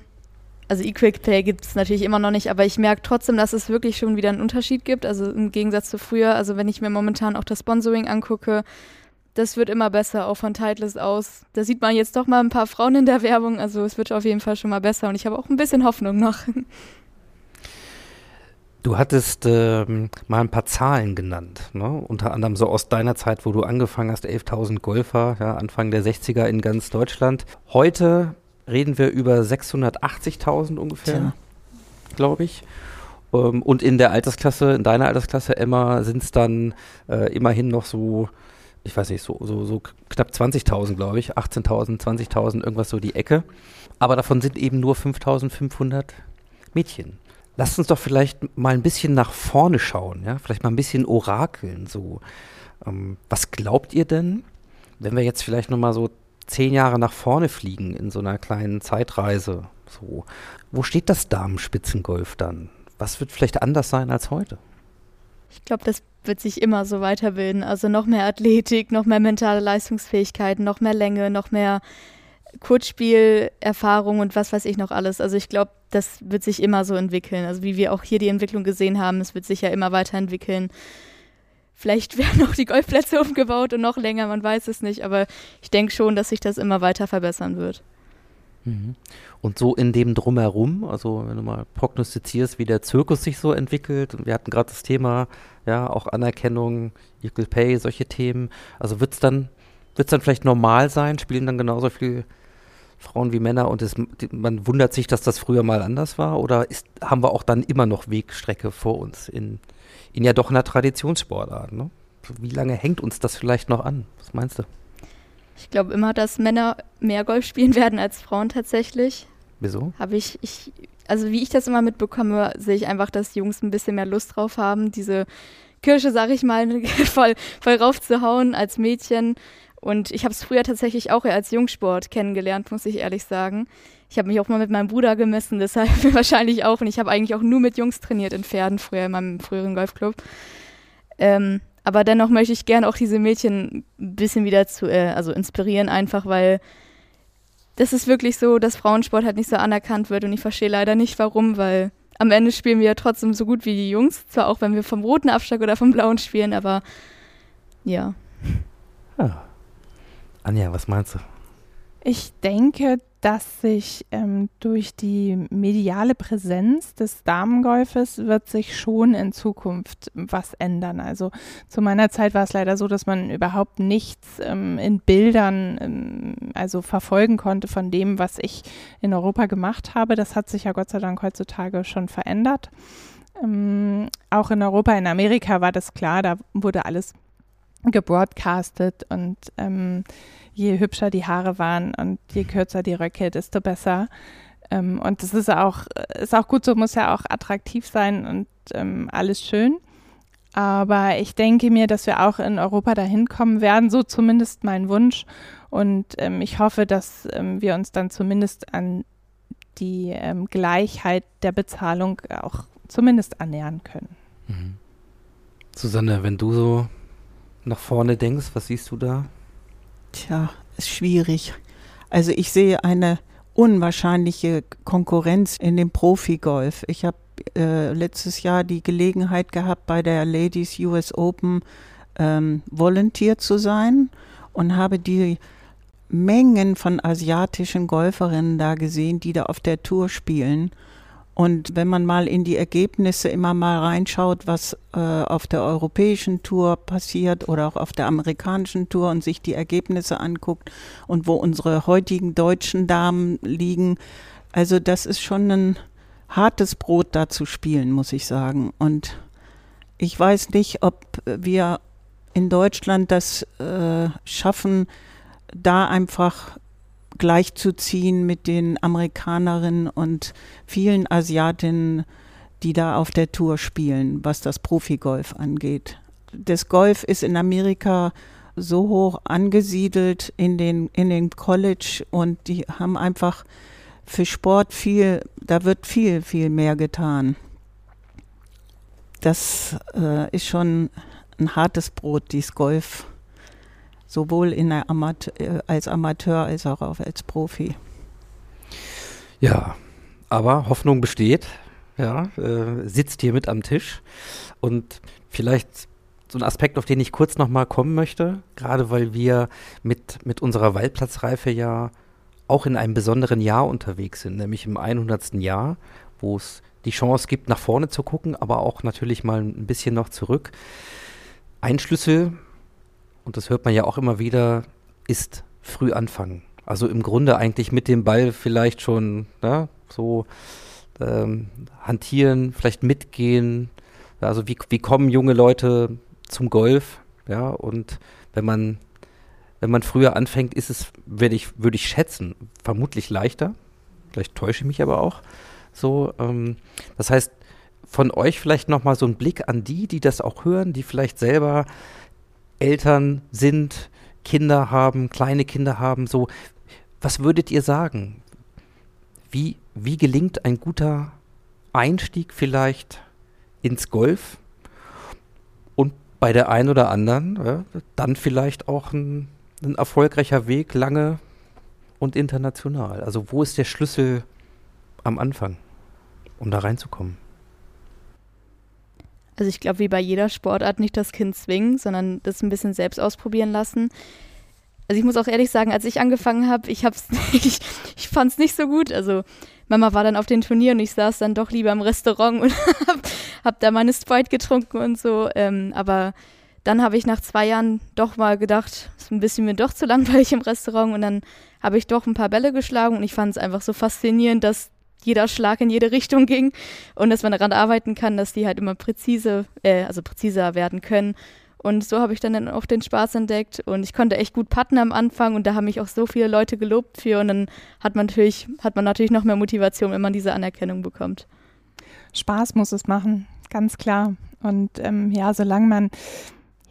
also E-Quick Pay gibt es natürlich immer noch nicht, aber ich merke trotzdem, dass es wirklich schon wieder einen Unterschied gibt. Also im Gegensatz zu früher, also wenn ich mir momentan auch das Sponsoring angucke, das wird immer besser, auch von Titleist aus. Da sieht man jetzt doch mal ein paar Frauen in der Werbung, also es wird auf jeden Fall schon mal besser und ich habe auch ein bisschen Hoffnung noch. Du hattest ähm, mal ein paar Zahlen genannt, ne? unter anderem so aus deiner Zeit, wo du angefangen hast, 11.000 Golfer, ja, Anfang der 60er in ganz Deutschland. Heute reden wir über 680.000 ungefähr, glaube ich. Ähm, und in der Altersklasse, in deiner Altersklasse, Emma, sind es dann äh, immerhin noch so, ich weiß nicht, so, so, so knapp 20.000, glaube ich, 18.000, 20.000, irgendwas so die Ecke. Aber davon sind eben nur 5.500 Mädchen. Lasst uns doch vielleicht mal ein bisschen nach vorne schauen, ja, vielleicht mal ein bisschen orakeln. So, ähm, was glaubt ihr denn, wenn wir jetzt vielleicht noch mal so zehn Jahre nach vorne fliegen in so einer kleinen Zeitreise? So, wo steht das Damenspitzengolf dann? Was wird vielleicht anders sein als heute? Ich glaube, das wird sich immer so weiterbilden. Also noch mehr Athletik, noch mehr mentale Leistungsfähigkeit, noch mehr Länge, noch mehr Kurzspielerfahrung und was weiß ich noch alles. Also ich glaube, das wird sich immer so entwickeln. Also wie wir auch hier die Entwicklung gesehen haben, es wird sich ja immer weiterentwickeln. Vielleicht werden auch die Golfplätze umgebaut und noch länger, man weiß es nicht, aber ich denke schon, dass sich das immer weiter verbessern wird. Mhm. Und so in dem Drumherum, also wenn du mal prognostizierst, wie der Zirkus sich so entwickelt, und wir hatten gerade das Thema, ja, auch Anerkennung, Equal Pay, solche Themen, also wird es dann, wird's dann vielleicht normal sein, spielen dann genauso viel Frauen wie Männer und es, man wundert sich, dass das früher mal anders war? Oder ist, haben wir auch dann immer noch Wegstrecke vor uns in, in ja doch einer Traditionssportart? Ne? Wie lange hängt uns das vielleicht noch an? Was meinst du? Ich glaube immer, dass Männer mehr Golf spielen werden als Frauen tatsächlich. Wieso? Habe ich, ich, also wie ich das immer mitbekomme, sehe ich einfach, dass Jungs ein bisschen mehr Lust drauf haben, diese Kirsche, sag ich mal, voll, voll raufzuhauen als Mädchen. Und ich habe es früher tatsächlich auch als Jungsport kennengelernt, muss ich ehrlich sagen. Ich habe mich auch mal mit meinem Bruder gemessen, deshalb wahrscheinlich auch. Und ich habe eigentlich auch nur mit Jungs trainiert in Pferden früher in meinem früheren Golfclub. Ähm, aber dennoch möchte ich gerne auch diese Mädchen ein bisschen wieder zu, äh, also inspirieren, einfach weil das ist wirklich so, dass Frauensport halt nicht so anerkannt wird und ich verstehe leider nicht warum, weil am Ende spielen wir ja trotzdem so gut wie die Jungs, zwar auch wenn wir vom roten Abschlag oder vom blauen spielen, aber ja. Ja. Anja, was meinst du? Ich denke, dass sich ähm, durch die mediale Präsenz des Damengolfes wird sich schon in Zukunft was ändern. Also zu meiner Zeit war es leider so, dass man überhaupt nichts ähm, in Bildern ähm, also verfolgen konnte von dem, was ich in Europa gemacht habe. Das hat sich ja Gott sei Dank heutzutage schon verändert. Ähm, auch in Europa, in Amerika war das klar, da wurde alles gebroadcastet und ähm, je hübscher die Haare waren und je kürzer die Röcke, desto besser. Ähm, und das ist auch, ist auch gut so, muss ja auch attraktiv sein und ähm, alles schön. Aber ich denke mir, dass wir auch in Europa dahin kommen werden, so zumindest mein Wunsch. Und ähm, ich hoffe, dass ähm, wir uns dann zumindest an die ähm, Gleichheit der Bezahlung auch zumindest annähern können. Mhm. Susanne, wenn du so nach vorne denkst, was siehst du da? Tja, ist schwierig. Also ich sehe eine unwahrscheinliche Konkurrenz in dem Profigolf. Ich habe äh, letztes Jahr die Gelegenheit gehabt, bei der Ladies US Open ähm, Volunteer zu sein und habe die Mengen von asiatischen Golferinnen da gesehen, die da auf der Tour spielen. Und wenn man mal in die Ergebnisse immer mal reinschaut, was äh, auf der europäischen Tour passiert oder auch auf der amerikanischen Tour und sich die Ergebnisse anguckt und wo unsere heutigen deutschen Damen liegen, also das ist schon ein hartes Brot da zu spielen, muss ich sagen. Und ich weiß nicht, ob wir in Deutschland das äh, schaffen, da einfach gleichzuziehen mit den Amerikanerinnen und vielen Asiatinnen, die da auf der Tour spielen, was das Profigolf angeht. Das Golf ist in Amerika so hoch angesiedelt in den, in den College und die haben einfach für Sport viel, da wird viel, viel mehr getan. Das äh, ist schon ein hartes Brot, dieses Golf sowohl in der Amateur, äh, als Amateur als auch als Profi. Ja, aber Hoffnung besteht. Ja, äh, sitzt hier mit am Tisch und vielleicht so ein Aspekt, auf den ich kurz nochmal kommen möchte, gerade weil wir mit, mit unserer Waldplatzreife ja auch in einem besonderen Jahr unterwegs sind, nämlich im 100. Jahr, wo es die Chance gibt, nach vorne zu gucken, aber auch natürlich mal ein bisschen noch zurück. Ein Schlüssel, und das hört man ja auch immer wieder, ist früh anfangen. Also im Grunde eigentlich mit dem Ball vielleicht schon ne, so ähm, hantieren, vielleicht mitgehen. Also wie, wie kommen junge Leute zum Golf? Ja, und wenn man, wenn man früher anfängt, ist es, würde ich, würde ich schätzen, vermutlich leichter. Vielleicht täusche ich mich aber auch. So, ähm, das heißt, von euch vielleicht nochmal so ein Blick an die, die das auch hören, die vielleicht selber Eltern sind, Kinder haben, kleine Kinder haben, so, was würdet ihr sagen? Wie, wie gelingt ein guter Einstieg vielleicht ins Golf und bei der einen oder anderen ja, dann vielleicht auch ein, ein erfolgreicher Weg lange und international? Also wo ist der Schlüssel am Anfang, um da reinzukommen? Also ich glaube, wie bei jeder Sportart nicht das Kind zwingen, sondern das ein bisschen selbst ausprobieren lassen. Also ich muss auch ehrlich sagen, als ich angefangen habe, ich hab's ich, ich fand es nicht so gut. Also Mama war dann auf den Turnier und ich saß dann doch lieber im Restaurant und hab, hab da meine Sprite getrunken und so. Ähm, aber dann habe ich nach zwei Jahren doch mal gedacht, ist ein bisschen mir doch zu langweilig im Restaurant und dann habe ich doch ein paar Bälle geschlagen und ich fand es einfach so faszinierend, dass jeder Schlag in jede Richtung ging und dass man daran arbeiten kann, dass die halt immer präzise, äh, also präziser werden können. Und so habe ich dann auch den Spaß entdeckt und ich konnte echt gut patten am Anfang und da haben mich auch so viele Leute gelobt für und dann hat man natürlich, hat man natürlich noch mehr Motivation, wenn man diese Anerkennung bekommt. Spaß muss es machen, ganz klar. Und ähm, ja, solange man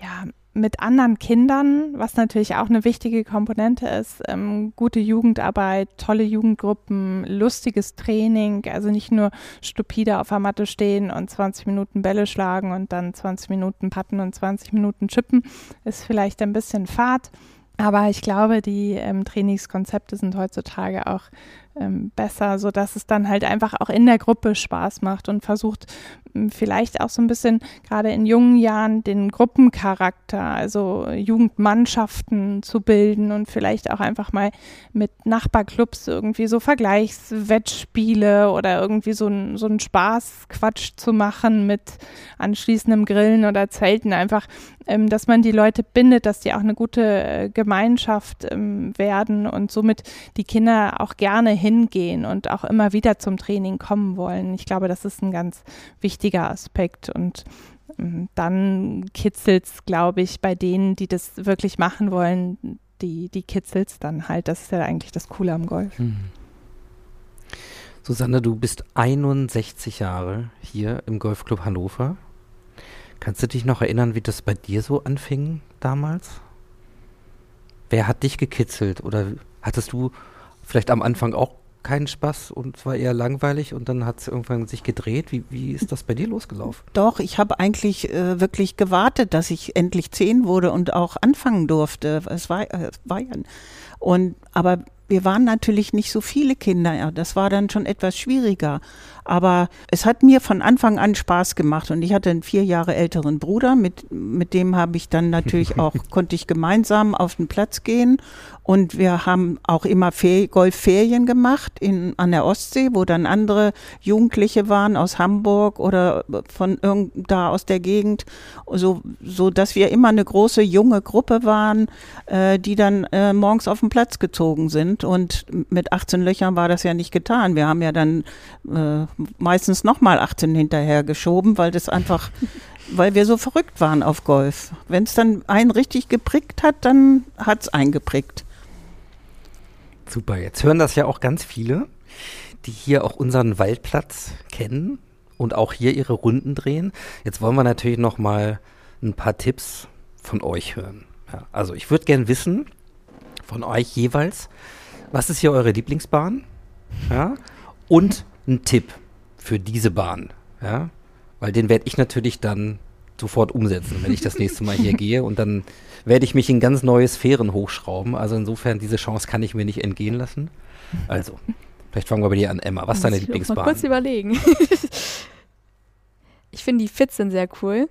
ja mit anderen Kindern, was natürlich auch eine wichtige Komponente ist. Ähm, gute Jugendarbeit, tolle Jugendgruppen, lustiges Training, also nicht nur stupide auf der Matte stehen und 20 Minuten Bälle schlagen und dann 20 Minuten patten und 20 Minuten chippen, ist vielleicht ein bisschen fad. Aber ich glaube, die ähm, Trainingskonzepte sind heutzutage auch ähm, besser, sodass es dann halt einfach auch in der Gruppe Spaß macht und versucht vielleicht auch so ein bisschen gerade in jungen Jahren den Gruppencharakter, also Jugendmannschaften zu bilden und vielleicht auch einfach mal mit Nachbarclubs irgendwie so Vergleichswettspiele oder irgendwie so so ein Spaßquatsch zu machen mit anschließendem Grillen oder Zelten, einfach, ähm, dass man die Leute bindet, dass die auch eine gute äh, Gemeinschaft ähm, werden und somit die Kinder auch gerne hingehen und auch immer wieder zum Training kommen wollen. Ich glaube, das ist ein ganz wichtiger Aspekt und ähm, dann kitzelt es, glaube ich, bei denen, die das wirklich machen wollen, die, die kitzelt es dann halt. Das ist ja eigentlich das Coole am Golf. Hm. Susanne, du bist 61 Jahre hier im Golfclub Hannover. Kannst du dich noch erinnern, wie das bei dir so anfing damals? Wer hat dich gekitzelt oder hattest du vielleicht am Anfang auch keinen Spaß und es war eher langweilig und dann hat es irgendwann sich gedreht. Wie, wie ist das bei dir losgelaufen? Doch, ich habe eigentlich äh, wirklich gewartet, dass ich endlich zehn wurde und auch anfangen durfte. Es war, äh, war ja. Und aber wir waren natürlich nicht so viele Kinder. Ja, das war dann schon etwas schwieriger. Aber es hat mir von Anfang an Spaß gemacht und ich hatte einen vier Jahre älteren Bruder, mit, mit dem habe ich dann natürlich auch, konnte ich gemeinsam auf den Platz gehen und wir haben auch immer Golfferien gemacht in, an der Ostsee, wo dann andere Jugendliche waren aus Hamburg oder von irgend da aus der Gegend, so, so dass wir immer eine große junge Gruppe waren, äh, die dann äh, morgens auf den Platz gezogen sind. Und mit 18 Löchern war das ja nicht getan. Wir haben ja dann äh, meistens nochmal 18 hinterher geschoben, weil das einfach weil wir so verrückt waren auf Golf. Wenn es dann einen richtig geprickt hat, dann hat es eingeprickt. Super, jetzt hören das ja auch ganz viele, die hier auch unseren Waldplatz kennen und auch hier ihre Runden drehen. Jetzt wollen wir natürlich noch mal ein paar Tipps von euch hören. Ja, also ich würde gerne wissen von euch jeweils, was ist hier eure Lieblingsbahn? Ja, und ein Tipp für diese Bahn. Ja, weil den werde ich natürlich dann sofort umsetzen, wenn ich das nächste Mal hier gehe. Und dann werde ich mich in ganz neue Sphären hochschrauben. Also insofern, diese Chance kann ich mir nicht entgehen lassen. Also, vielleicht fangen wir bei dir an, Emma. Was ist deine Lieblingsbahn? Mal kurz überlegen. ich finde die Fits sind sehr cool.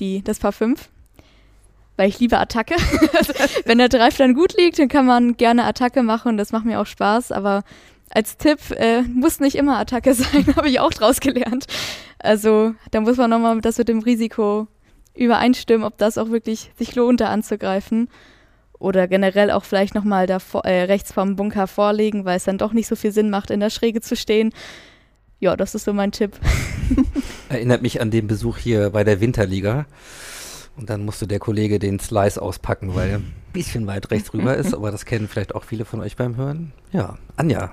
Die, das Paar 5. Weil ich liebe Attacke. wenn der Drive dann gut liegt, dann kann man gerne Attacke machen das macht mir auch Spaß. Aber als Tipp, äh, muss nicht immer Attacke sein, habe ich auch draus gelernt. Also da muss man nochmal das mit dem Risiko übereinstimmen, ob das auch wirklich sich lohnt, da anzugreifen. Oder generell auch vielleicht nochmal da vor, äh, rechts vom Bunker vorlegen, weil es dann doch nicht so viel Sinn macht, in der Schräge zu stehen. Ja, das ist so mein Tipp. Erinnert mich an den Besuch hier bei der Winterliga. Und dann musste der Kollege den Slice auspacken, weil er ein bisschen weit rechts rüber ist, aber das kennen vielleicht auch viele von euch beim Hören. Ja, Anja.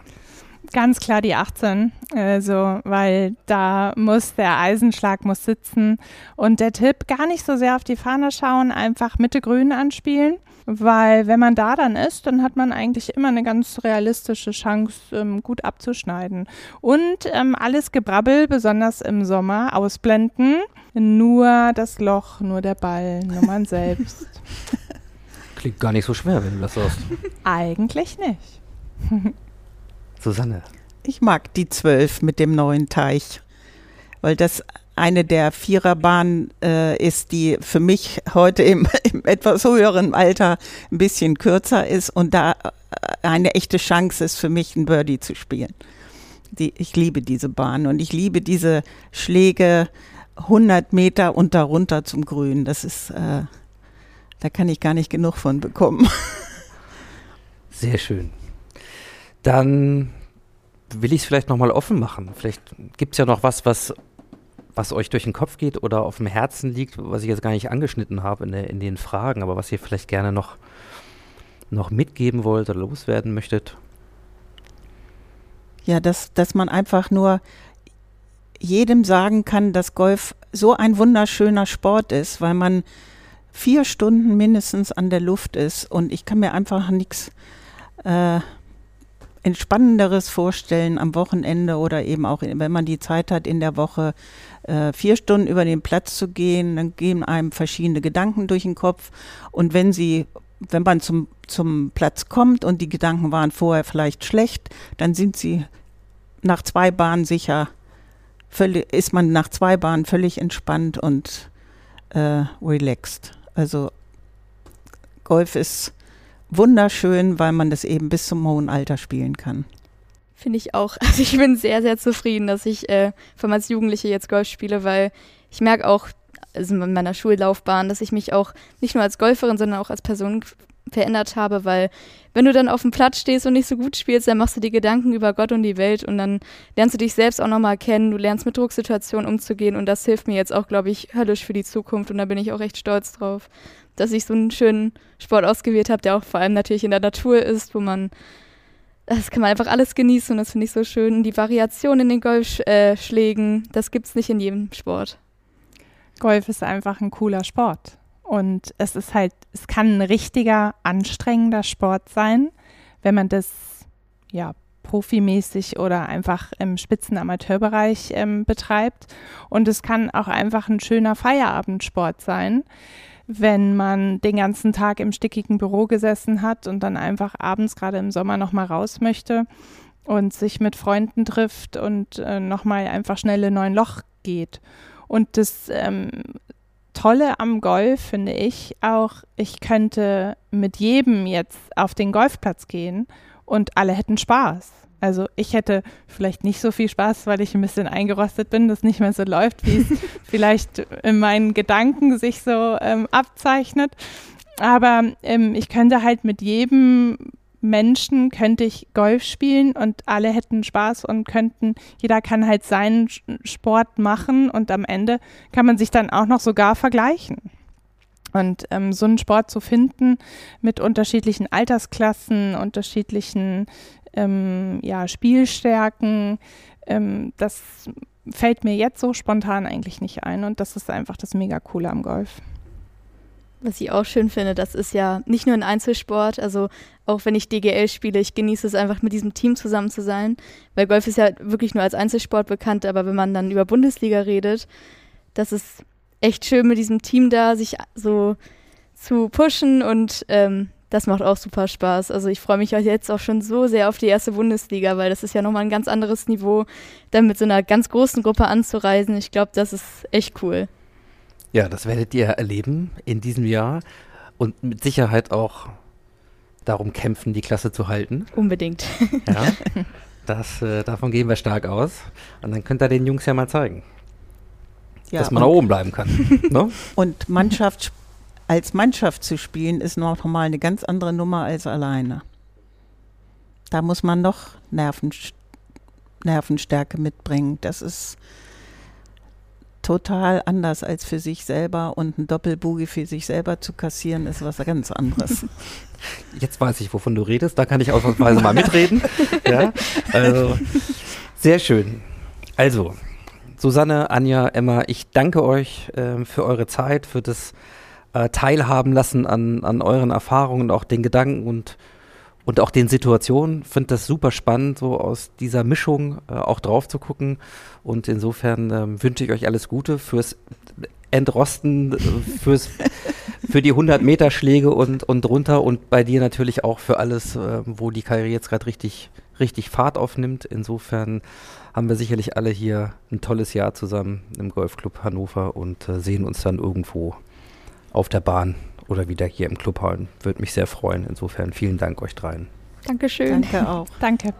Ganz klar die 18, also, weil da muss der Eisenschlag muss sitzen und der Tipp gar nicht so sehr auf die Fahne schauen, einfach Mitte Grün anspielen, weil wenn man da dann ist, dann hat man eigentlich immer eine ganz realistische Chance, ähm, gut abzuschneiden. Und ähm, alles Gebrabbel, besonders im Sommer, ausblenden. Nur das Loch, nur der Ball, nur man selbst. Klingt gar nicht so schwer, wenn du das sagst. Eigentlich nicht. Susanne. Ich mag die 12 mit dem neuen Teich, weil das eine der Viererbahnen äh, ist, die für mich heute im, im, etwas höheren Alter ein bisschen kürzer ist und da äh, eine echte Chance ist für mich, ein Birdie zu spielen. Die, ich liebe diese Bahn und ich liebe diese Schläge 100 Meter und darunter zum Grün. Das ist, äh, da kann ich gar nicht genug von bekommen. Sehr schön. Dann will ich es vielleicht nochmal offen machen. Vielleicht gibt es ja noch was, was, was euch durch den Kopf geht oder auf dem Herzen liegt, was ich jetzt gar nicht angeschnitten habe in, in den Fragen, aber was ihr vielleicht gerne noch, noch mitgeben wollt oder loswerden möchtet. Ja, dass, dass man einfach nur jedem sagen kann, dass Golf so ein wunderschöner Sport ist, weil man vier Stunden mindestens an der Luft ist und ich kann mir einfach nichts äh, Entspannenderes vorstellen am Wochenende oder eben auch, wenn man die Zeit hat in der Woche, äh, vier Stunden über den Platz zu gehen, dann gehen einem verschiedene Gedanken durch den Kopf. Und wenn sie, wenn man zum, zum Platz kommt und die Gedanken waren vorher vielleicht schlecht, dann sind sie nach zwei Bahnen sicher, völlig, ist man nach zwei Bahnen völlig entspannt und äh, relaxed. Also Golf ist wunderschön, weil man das eben bis zum hohen Alter spielen kann. Finde ich auch. Also ich bin sehr, sehr zufrieden, dass ich äh, von als Jugendliche jetzt Golf spiele, weil ich merke auch, also in meiner Schullaufbahn, dass ich mich auch nicht nur als Golferin, sondern auch als Person verändert habe, weil wenn du dann auf dem Platz stehst und nicht so gut spielst, dann machst du dir Gedanken über Gott und die Welt und dann lernst du dich selbst auch nochmal kennen, du lernst mit Drucksituationen umzugehen und das hilft mir jetzt auch, glaube ich, höllisch für die Zukunft und da bin ich auch echt stolz drauf dass ich so einen schönen Sport ausgewählt habe, der auch vor allem natürlich in der Natur ist, wo man, das kann man einfach alles genießen und das finde ich so schön. Die Variation in den Golfschlägen, das gibt es nicht in jedem Sport. Golf ist einfach ein cooler Sport. Und es ist halt, es kann ein richtiger, anstrengender Sport sein, wenn man das ja profimäßig oder einfach im Spitzenamateurbereich ähm, betreibt. Und es kann auch einfach ein schöner Feierabendsport sein, wenn man den ganzen Tag im stickigen Büro gesessen hat und dann einfach abends gerade im Sommer noch mal raus möchte und sich mit Freunden trifft und äh, noch mal einfach schnell in neun Loch geht. Und das ähm, Tolle am Golf finde ich auch, ich könnte mit jedem jetzt auf den Golfplatz gehen und alle hätten Spaß. Also ich hätte vielleicht nicht so viel Spaß, weil ich ein bisschen eingerostet bin, das nicht mehr so läuft, wie es vielleicht in meinen Gedanken sich so ähm, abzeichnet. Aber ähm, ich könnte halt mit jedem Menschen könnte ich Golf spielen und alle hätten Spaß und könnten, jeder kann halt seinen Sport machen und am Ende kann man sich dann auch noch sogar vergleichen. Und ähm, so einen Sport zu finden mit unterschiedlichen Altersklassen, unterschiedlichen ähm, ja, Spielstärken. Ähm, das fällt mir jetzt so spontan eigentlich nicht ein und das ist einfach das mega coole am Golf. Was ich auch schön finde, das ist ja nicht nur ein Einzelsport, also auch wenn ich DGL spiele, ich genieße es einfach mit diesem Team zusammen zu sein, weil Golf ist ja wirklich nur als Einzelsport bekannt, aber wenn man dann über Bundesliga redet, das ist echt schön mit diesem Team da, sich so zu pushen und ähm, das macht auch super Spaß. Also ich freue mich jetzt auch schon so sehr auf die erste Bundesliga, weil das ist ja nochmal ein ganz anderes Niveau, dann mit so einer ganz großen Gruppe anzureisen. Ich glaube, das ist echt cool. Ja, das werdet ihr erleben in diesem Jahr und mit Sicherheit auch darum kämpfen, die Klasse zu halten. Unbedingt. Ja. Das, äh, davon gehen wir stark aus. Und dann könnt ihr den Jungs ja mal zeigen, Ja, dass man da oben bleiben kann. ne? und Mannschaft, als Mannschaft zu spielen, ist noch mal eine ganz andere Nummer als alleine. Da muss man noch Nerven, Nervenstärke mitbringen. Das ist total anders als für sich selber und ein Doppelboogie für sich selber zu kassieren, ist was ganz anderes. Jetzt weiß ich, wovon du redest. Da kann ich ausnahmsweise mal mitreden. Ja, also, sehr schön. Also, Susanne, Anja, Emma, ich danke euch ähm, für eure Zeit, für das äh, Teilhaben lassen an, an euren Erfahrungen, auch den Gedanken und, und auch den Situationen. Finde das super spannend, so aus dieser Mischung äh, auch drauf zu gucken. Und insofern ähm, wünsche ich euch alles Gute fürs Entrosten, äh, fürs für die 100 Meter Schläge und, und drunter und bei dir natürlich auch für alles, äh, wo die Karriere jetzt gerade richtig, richtig Fahrt aufnimmt. Insofern haben wir sicherlich alle hier ein tolles Jahr zusammen im Golfclub Hannover und äh, sehen uns dann irgendwo auf der Bahn oder wieder hier im Clubhauen. Würde mich sehr freuen. Insofern vielen Dank euch dreien. Dankeschön. Danke auch. Danke.